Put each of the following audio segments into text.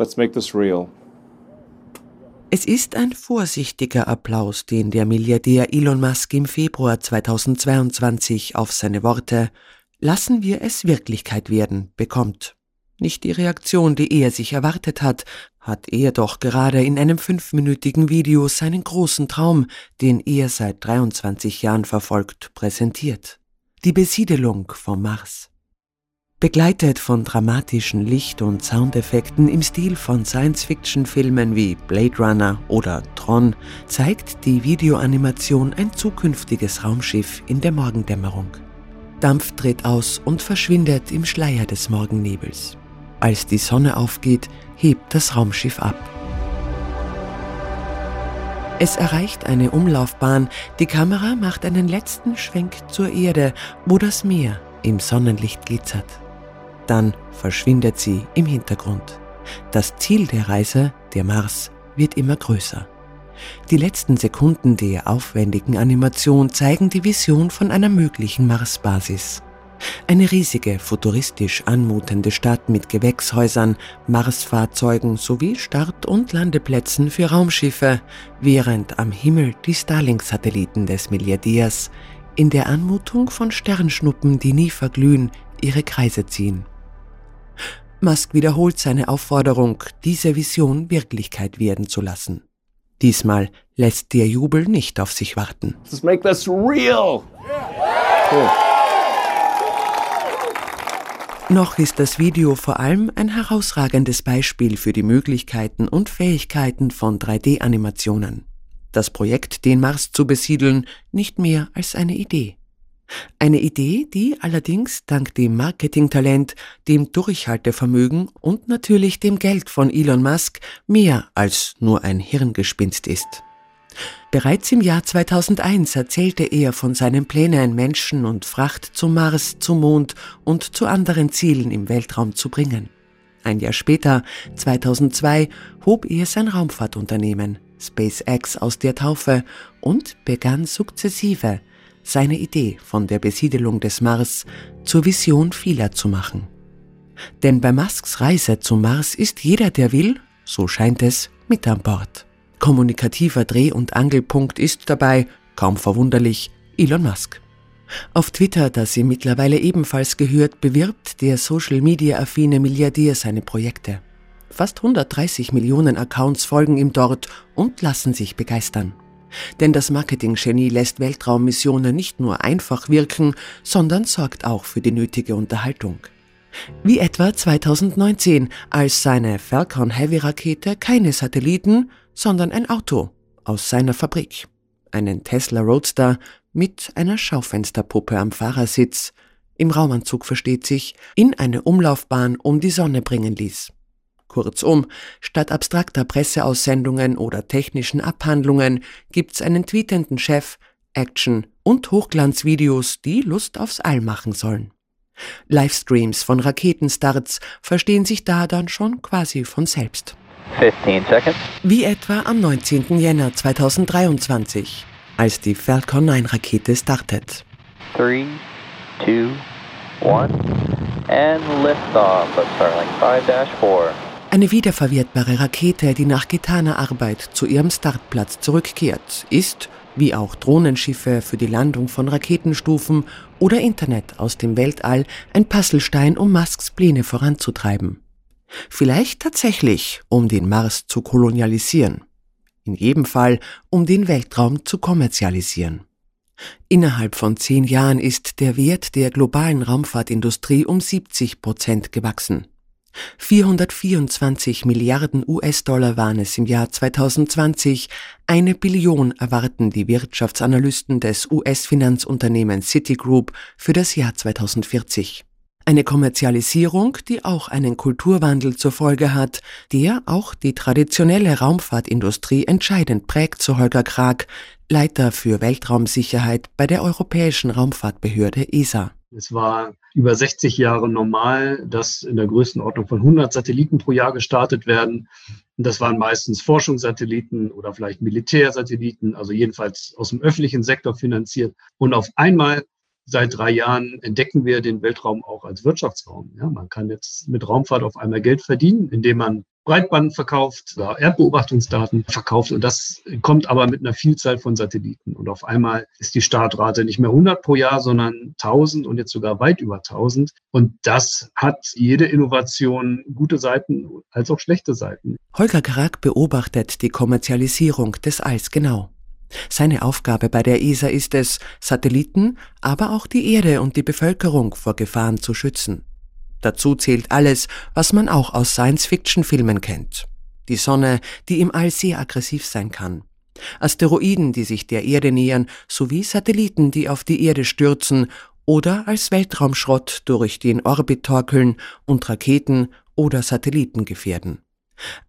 Let's make this real. Es ist ein vorsichtiger Applaus, den der Milliardär Elon Musk im Februar 2022 auf seine Worte Lassen wir es Wirklichkeit werden bekommt. Nicht die Reaktion, die er sich erwartet hat, hat er doch gerade in einem fünfminütigen Video seinen großen Traum, den er seit 23 Jahren verfolgt, präsentiert. Die Besiedelung vom Mars. Begleitet von dramatischen Licht- und Soundeffekten im Stil von Science-Fiction-Filmen wie Blade Runner oder Tron zeigt die Videoanimation ein zukünftiges Raumschiff in der Morgendämmerung. Dampf tritt aus und verschwindet im Schleier des Morgennebels. Als die Sonne aufgeht, hebt das Raumschiff ab. Es erreicht eine Umlaufbahn, die Kamera macht einen letzten Schwenk zur Erde, wo das Meer im Sonnenlicht glitzert. Dann verschwindet sie im Hintergrund. Das Ziel der Reise, der Mars, wird immer größer. Die letzten Sekunden der aufwendigen Animation zeigen die Vision von einer möglichen Marsbasis. Eine riesige, futuristisch anmutende Stadt mit Gewächshäusern, Marsfahrzeugen sowie Start- und Landeplätzen für Raumschiffe, während am Himmel die Starlink-Satelliten des Milliardärs in der Anmutung von Sternschnuppen, die nie verglühen, ihre Kreise ziehen. Musk wiederholt seine Aufforderung, diese Vision Wirklichkeit werden zu lassen. Diesmal lässt der Jubel nicht auf sich warten. Let's make this real. Cool. Noch ist das Video vor allem ein herausragendes Beispiel für die Möglichkeiten und Fähigkeiten von 3D-Animationen. Das Projekt, den Mars zu besiedeln, nicht mehr als eine Idee. Eine Idee, die allerdings dank dem Marketingtalent, dem Durchhaltevermögen und natürlich dem Geld von Elon Musk mehr als nur ein Hirngespinst ist. Bereits im Jahr 2001 erzählte er von seinen Plänen, Menschen und Fracht zum Mars, zum Mond und zu anderen Zielen im Weltraum zu bringen. Ein Jahr später, 2002, hob er sein Raumfahrtunternehmen SpaceX aus der Taufe und begann sukzessive seine Idee von der Besiedelung des Mars zur Vision vieler zu machen. Denn bei Musks Reise zum Mars ist jeder, der will, so scheint es, mit an Bord. Kommunikativer Dreh- und Angelpunkt ist dabei, kaum verwunderlich, Elon Musk. Auf Twitter, das ihm mittlerweile ebenfalls gehört, bewirbt der Social-Media-affine Milliardär seine Projekte. Fast 130 Millionen Accounts folgen ihm dort und lassen sich begeistern. Denn das Marketing-Genie lässt Weltraummissionen nicht nur einfach wirken, sondern sorgt auch für die nötige Unterhaltung. Wie etwa 2019, als seine Falcon Heavy Rakete keine Satelliten, sondern ein Auto aus seiner Fabrik, einen Tesla Roadster mit einer Schaufensterpuppe am Fahrersitz, im Raumanzug versteht sich, in eine Umlaufbahn um die Sonne bringen ließ. Kurzum, statt abstrakter Presseaussendungen oder technischen Abhandlungen gibt's einen tweetenden Chef, Action und Hochglanzvideos, die Lust aufs All machen sollen. Livestreams von Raketenstarts verstehen sich da dann schon quasi von selbst. 15 seconds. Wie etwa am 19. Jänner 2023, als die Falcon 9 Rakete startet. 3, 2, 1, and liftoff of Starlink 5-4. Eine wiederverwertbare Rakete, die nach getaner Arbeit zu ihrem Startplatz zurückkehrt, ist, wie auch Drohnenschiffe für die Landung von Raketenstufen oder Internet aus dem Weltall, ein Puzzlestein, um Musks Pläne voranzutreiben. Vielleicht tatsächlich, um den Mars zu kolonialisieren. In jedem Fall, um den Weltraum zu kommerzialisieren. Innerhalb von zehn Jahren ist der Wert der globalen Raumfahrtindustrie um 70 Prozent gewachsen. 424 Milliarden US-Dollar waren es im Jahr 2020, eine Billion erwarten die Wirtschaftsanalysten des US-Finanzunternehmens Citigroup für das Jahr 2040. Eine Kommerzialisierung, die auch einen Kulturwandel zur Folge hat, der auch die traditionelle Raumfahrtindustrie entscheidend prägt, so Holger Krag, Leiter für Weltraumsicherheit bei der Europäischen Raumfahrtbehörde ESA. Es war über 60 Jahre normal, dass in der Größenordnung von 100 Satelliten pro Jahr gestartet werden. Und das waren meistens Forschungssatelliten oder vielleicht Militärsatelliten, also jedenfalls aus dem öffentlichen Sektor finanziert. Und auf einmal Seit drei Jahren entdecken wir den Weltraum auch als Wirtschaftsraum. Ja, man kann jetzt mit Raumfahrt auf einmal Geld verdienen, indem man Breitband verkauft, Erdbeobachtungsdaten verkauft und das kommt aber mit einer Vielzahl von Satelliten. Und auf einmal ist die Startrate nicht mehr 100 pro Jahr, sondern 1000 und jetzt sogar weit über 1000. Und das hat jede Innovation gute Seiten als auch schlechte Seiten. Holger Krag beobachtet die Kommerzialisierung des Alls genau. Seine Aufgabe bei der ESA ist es, Satelliten, aber auch die Erde und die Bevölkerung vor Gefahren zu schützen. Dazu zählt alles, was man auch aus Science-Fiction-Filmen kennt. Die Sonne, die im All sehr aggressiv sein kann. Asteroiden, die sich der Erde nähern, sowie Satelliten, die auf die Erde stürzen oder als Weltraumschrott durch den Orbit torkeln und Raketen oder Satelliten gefährden.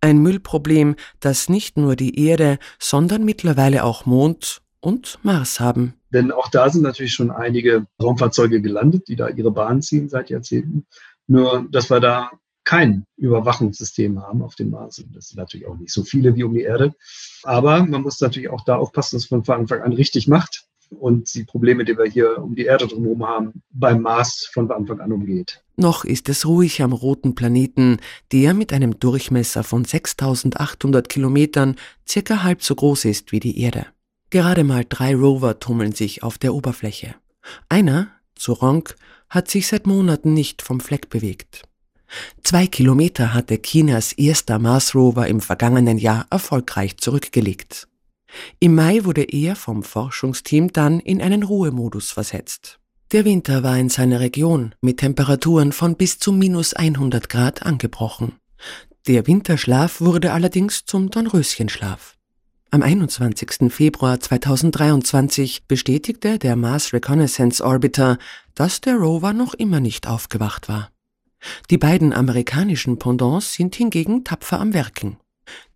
Ein Müllproblem, das nicht nur die Erde, sondern mittlerweile auch Mond und Mars haben. Denn auch da sind natürlich schon einige Raumfahrzeuge gelandet, die da ihre Bahn ziehen seit Jahrzehnten. Nur, dass wir da kein Überwachungssystem haben auf dem Mars. Das sind natürlich auch nicht so viele wie um die Erde. Aber man muss natürlich auch da aufpassen, dass man von Anfang an richtig macht und die Probleme, die wir hier um die Erde drumherum haben, beim Mars von Anfang an umgeht. Noch ist es ruhig am roten Planeten, der mit einem Durchmesser von 6800 Kilometern circa halb so groß ist wie die Erde. Gerade mal drei Rover tummeln sich auf der Oberfläche. Einer, Zurong, hat sich seit Monaten nicht vom Fleck bewegt. Zwei Kilometer hatte Chinas erster Mars Rover im vergangenen Jahr erfolgreich zurückgelegt. Im Mai wurde er vom Forschungsteam dann in einen Ruhemodus versetzt. Der Winter war in seiner Region mit Temperaturen von bis zu minus 100 Grad angebrochen. Der Winterschlaf wurde allerdings zum Dornröschenschlaf. Am 21. Februar 2023 bestätigte der Mars Reconnaissance Orbiter, dass der Rover noch immer nicht aufgewacht war. Die beiden amerikanischen Pendants sind hingegen tapfer am Werken.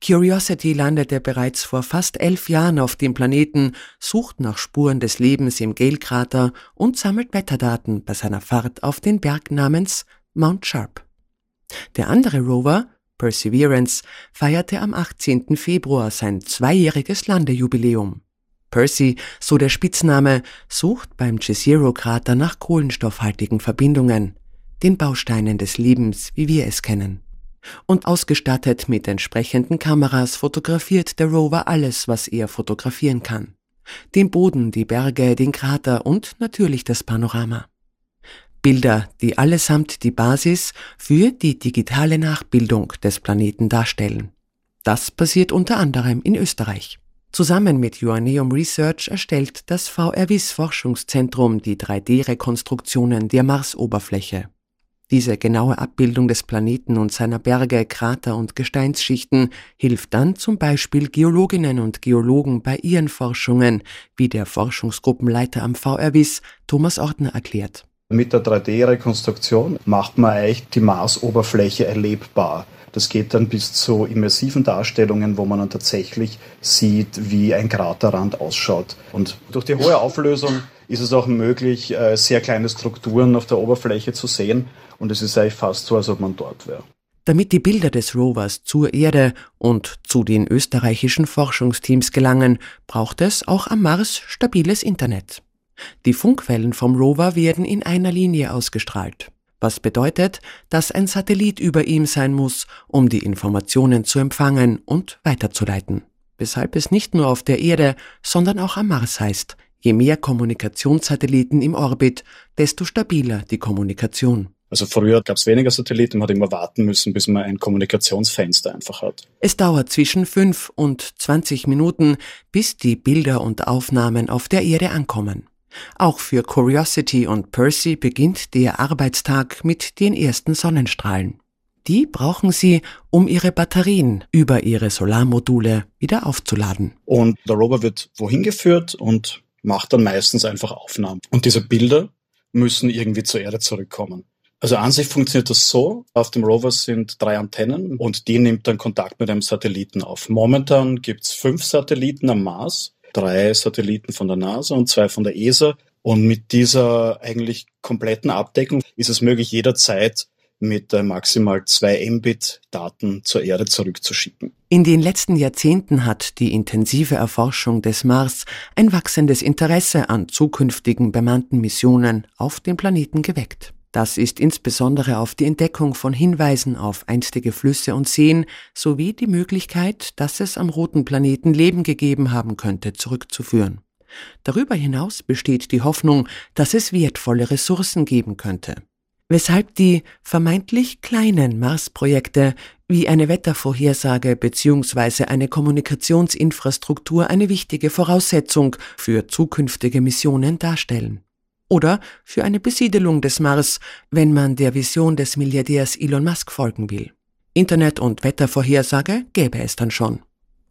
Curiosity landete bereits vor fast elf Jahren auf dem Planeten, sucht nach Spuren des Lebens im Gale-Krater und sammelt Wetterdaten bei seiner Fahrt auf den Berg namens Mount Sharp. Der andere Rover, Perseverance feierte am 18. Februar sein zweijähriges Landejubiläum. Percy, so der Spitzname, sucht beim Jezero-Krater nach kohlenstoffhaltigen Verbindungen, den Bausteinen des Lebens, wie wir es kennen. Und ausgestattet mit entsprechenden Kameras fotografiert der Rover alles, was er fotografieren kann. Den Boden, die Berge, den Krater und natürlich das Panorama. Bilder, die allesamt die Basis für die digitale Nachbildung des Planeten darstellen. Das passiert unter anderem in Österreich. Zusammen mit Joanneum Research erstellt das VRWIS Forschungszentrum die 3D-Rekonstruktionen der Marsoberfläche. Diese genaue Abbildung des Planeten und seiner Berge, Krater und Gesteinsschichten hilft dann zum Beispiel Geologinnen und Geologen bei ihren Forschungen, wie der Forschungsgruppenleiter am VRWIS Thomas Ortner erklärt. Mit der 3D-Rekonstruktion macht man eigentlich die Marsoberfläche erlebbar. Das geht dann bis zu immersiven Darstellungen, wo man dann tatsächlich sieht, wie ein Kraterrand ausschaut. Und durch die hohe Auflösung ist es auch möglich, äh, sehr kleine Strukturen auf der Oberfläche zu sehen. Und es ist eigentlich fast so, als ob man dort wäre. Damit die Bilder des Rovers zur Erde und zu den österreichischen Forschungsteams gelangen, braucht es auch am Mars stabiles Internet. Die Funkwellen vom Rover werden in einer Linie ausgestrahlt, was bedeutet, dass ein Satellit über ihm sein muss, um die Informationen zu empfangen und weiterzuleiten. Weshalb es nicht nur auf der Erde, sondern auch am Mars heißt, je mehr Kommunikationssatelliten im Orbit, desto stabiler die Kommunikation. Also früher gab es weniger Satelliten, man hat immer warten müssen, bis man ein Kommunikationsfenster einfach hat. Es dauert zwischen 5 und 20 Minuten, bis die Bilder und Aufnahmen auf der Erde ankommen. Auch für Curiosity und Percy beginnt der Arbeitstag mit den ersten Sonnenstrahlen. Die brauchen sie, um ihre Batterien über ihre Solarmodule wieder aufzuladen. Und der Rover wird wohin geführt und macht dann meistens einfach Aufnahmen. Und diese Bilder müssen irgendwie zur Erde zurückkommen. Also an sich funktioniert das so. Auf dem Rover sind drei Antennen und die nimmt dann Kontakt mit einem Satelliten auf. Momentan gibt's fünf Satelliten am Mars drei Satelliten von der NASA und zwei von der ESA. Und mit dieser eigentlich kompletten Abdeckung ist es möglich, jederzeit mit maximal 2 Mbit Daten zur Erde zurückzuschicken. In den letzten Jahrzehnten hat die intensive Erforschung des Mars ein wachsendes Interesse an zukünftigen bemannten Missionen auf den Planeten geweckt. Das ist insbesondere auf die Entdeckung von Hinweisen auf einstige Flüsse und Seen sowie die Möglichkeit, dass es am roten Planeten Leben gegeben haben könnte, zurückzuführen. Darüber hinaus besteht die Hoffnung, dass es wertvolle Ressourcen geben könnte. Weshalb die vermeintlich kleinen Mars-Projekte wie eine Wettervorhersage bzw. eine Kommunikationsinfrastruktur eine wichtige Voraussetzung für zukünftige Missionen darstellen oder für eine Besiedelung des Mars, wenn man der Vision des Milliardärs Elon Musk folgen will. Internet- und Wettervorhersage gäbe es dann schon.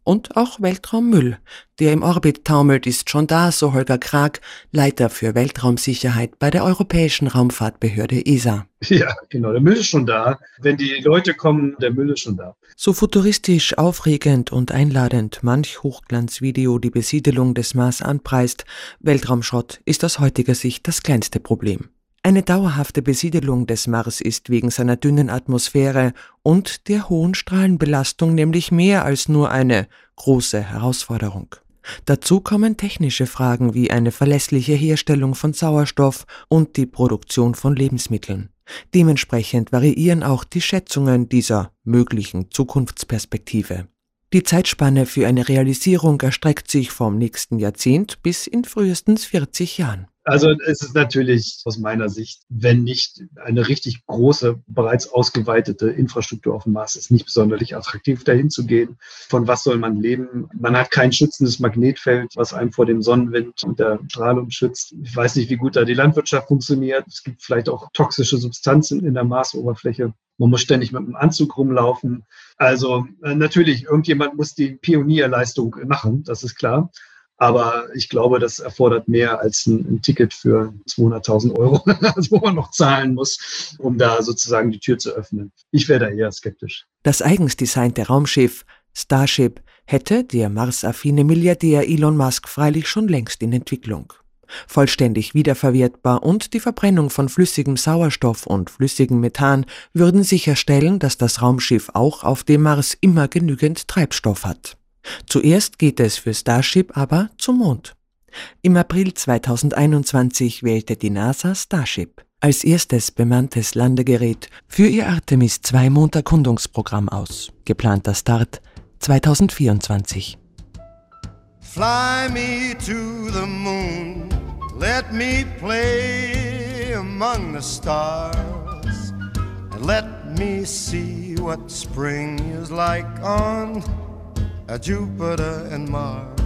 Und auch Weltraummüll, der im Orbit taumelt, ist schon da, so Holger Krag, Leiter für Weltraumsicherheit bei der Europäischen Raumfahrtbehörde ESA. Ja, genau, der Müll ist schon da. Wenn die Leute kommen, der Müll ist schon da. So futuristisch, aufregend und einladend manch Hochglanzvideo die Besiedelung des Mars anpreist, Weltraumschrott ist aus heutiger Sicht das kleinste Problem. Eine dauerhafte Besiedelung des Mars ist wegen seiner dünnen Atmosphäre und der hohen Strahlenbelastung nämlich mehr als nur eine große Herausforderung. Dazu kommen technische Fragen wie eine verlässliche Herstellung von Sauerstoff und die Produktion von Lebensmitteln. Dementsprechend variieren auch die Schätzungen dieser möglichen Zukunftsperspektive. Die Zeitspanne für eine Realisierung erstreckt sich vom nächsten Jahrzehnt bis in frühestens 40 Jahren. Also es ist natürlich aus meiner Sicht, wenn nicht eine richtig große, bereits ausgeweitete Infrastruktur auf dem Mars ist, nicht besonders attraktiv, dahin zu gehen. Von was soll man leben? Man hat kein schützendes Magnetfeld, was einem vor dem Sonnenwind und der Strahlung schützt. Ich weiß nicht, wie gut da die Landwirtschaft funktioniert. Es gibt vielleicht auch toxische Substanzen in der Marsoberfläche. Man muss ständig mit einem Anzug rumlaufen. Also äh, natürlich, irgendjemand muss die Pionierleistung machen, das ist klar. Aber ich glaube, das erfordert mehr als ein, ein Ticket für 200.000 Euro, wo man noch zahlen muss, um da sozusagen die Tür zu öffnen. Ich wäre da eher skeptisch. Das eigens designte Raumschiff Starship hätte der marsaffine Milliardär Elon Musk freilich schon längst in Entwicklung. Vollständig wiederverwertbar und die Verbrennung von flüssigem Sauerstoff und flüssigem Methan würden sicherstellen, dass das Raumschiff auch auf dem Mars immer genügend Treibstoff hat. Zuerst geht es für Starship aber zum Mond. Im April 2021 wählte die NASA Starship als erstes bemanntes Landegerät für ihr Artemis 2 Monderkundungsprogramm aus. Geplanter Start 2024. Fly me to the moon, let me play among the stars, and let me see what spring is like on Jupiter and Mars.